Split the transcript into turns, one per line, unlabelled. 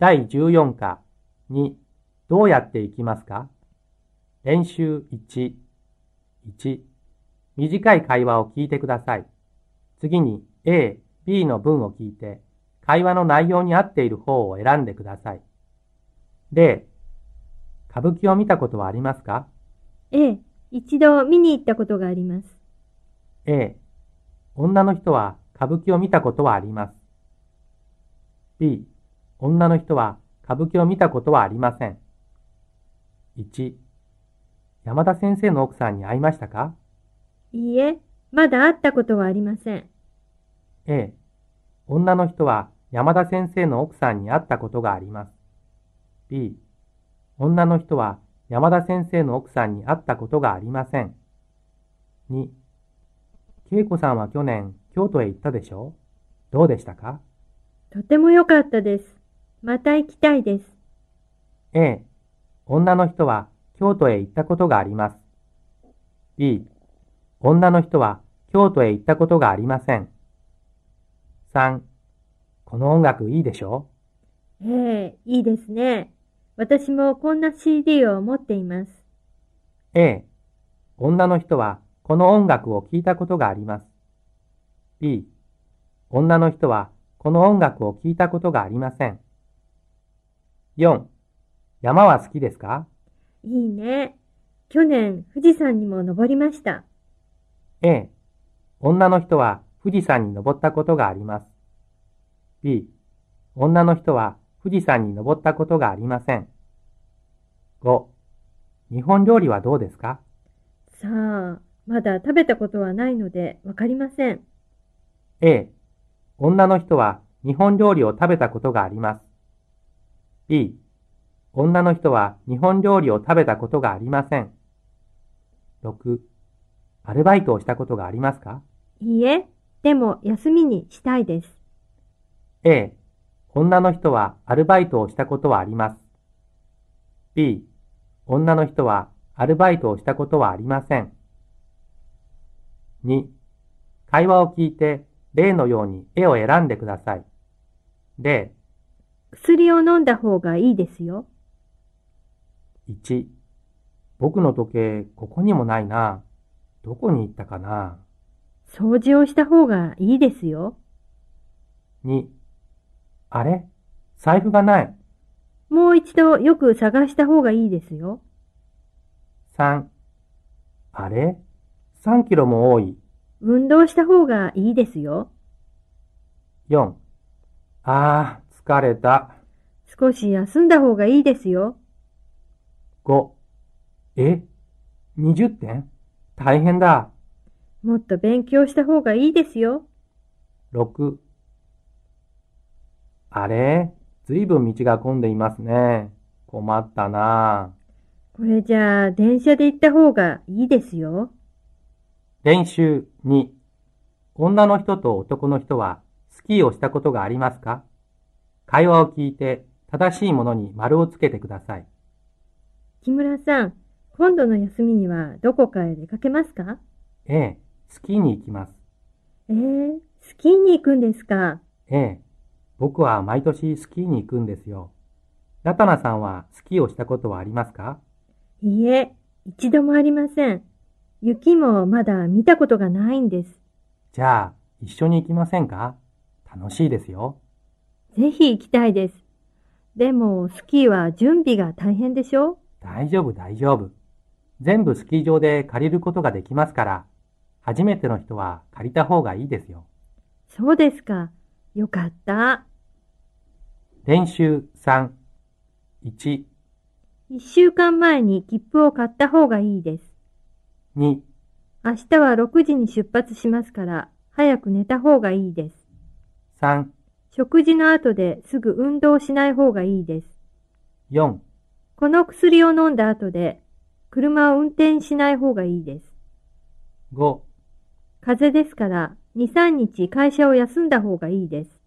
第14課2どうやっていきますか？練習1 1短い会話を聞いてください。次に A、B の文を聞いて会話の内容に合っている方を選んでください。例、歌舞伎を見たことはありますか？
ええ、一度見に行ったことがあります。
A、女の人は歌舞伎を見たことはあります。B、女の人は歌舞伎を見たことはありません。1、山田先生の奥さんに会いましたか？
いいえ、まだ会ったことはありません。
?A、女の人は山田先生の奥さんに会ったことがあります。B、女の人は山田先生の奥さんに会ったことがありません。2、恵子さんは去年京都へ行ったでしょ？うどうでしたか？
とても良かったです。また行きたいです。
A、女の人は京都へ行ったことがあります。B、女の人は京都へ行ったことがありません。3、この音楽いいでしょ？
ええ、いいですね。私もこんな CD を持っています。
A、女の人はこの音楽を聴いたことがあります。B、女の人はこの音楽を聴いたことがありません。4、山は好きですか？
いいね。去年、富士山にも登りました。
A、女の人は富士山に登ったことがあります。B、女の人は富士山に登ったことがありません。5、日本料理はどうですか？
さあ、まだ食べたことはないのでわかりません。
A、女の人は日本料理を食べたことがあります。B、女の人は日本料理を食べたことがありません。6、アルバイトをしたことがありますか？
いいえ、でも休みにしたいです。
A、女の人はアルバイトをしたことはあります。B、女の人はアルバイトをしたことはありません。2、会話を聞いて例のように絵を選んでください。例、
薬を飲んだ方がいいですよ。
1、僕の時計ここにもないな。どこに行ったかな。
掃除をした方がいいですよ。
2、あれ？財布がない。
もう一度よく探した方がいいですよ。
3、あれ ?3 キロも多い。
運動した方がいいですよ。
4、あー、疲れた。
少し休んだ方がいいですよ。
5、え ?20 点？大変だ。
もっと勉強した方がいいですよ。
6、あれ？ずいぶん道が混んでいますね。困ったな
これじゃあ電車で行った方がいいですよ。
練習2、女の人と男の人はスキーをしたことがありますか？会話を聞いて正しいものに丸をつけてください。
木村さん、今度の休みにはどこかへ出かけますか？
ええ、スキーに行きます。
えー、スキーに行くんですか？
ええ、僕は毎年スキーに行くんですよ。ラタナさんはスキーをしたことはありますか？
いいえ、一度もありません。雪もまだ見たことがないんです。
じゃあ、一緒に行きませんか？楽しいですよ。
ぜひ行きたいです。でも、スキーは準備が大変でしょ？
大丈夫大丈夫。全部スキー場で借りることができますから、初めての人は借りた方がいいですよ。
そうですか。よかった。
練習3、1、
一週間前に切符を買った方がいいです。
2、
明日は6時に出発しますから、早く寝た方がいいです。
3、
食事の後ですぐ運動しない方がいいです。
4、
この薬を飲んだ後で、車を運転しない方がいいです。
5
風邪ですから、2、3日会社を休んだ方がいいです。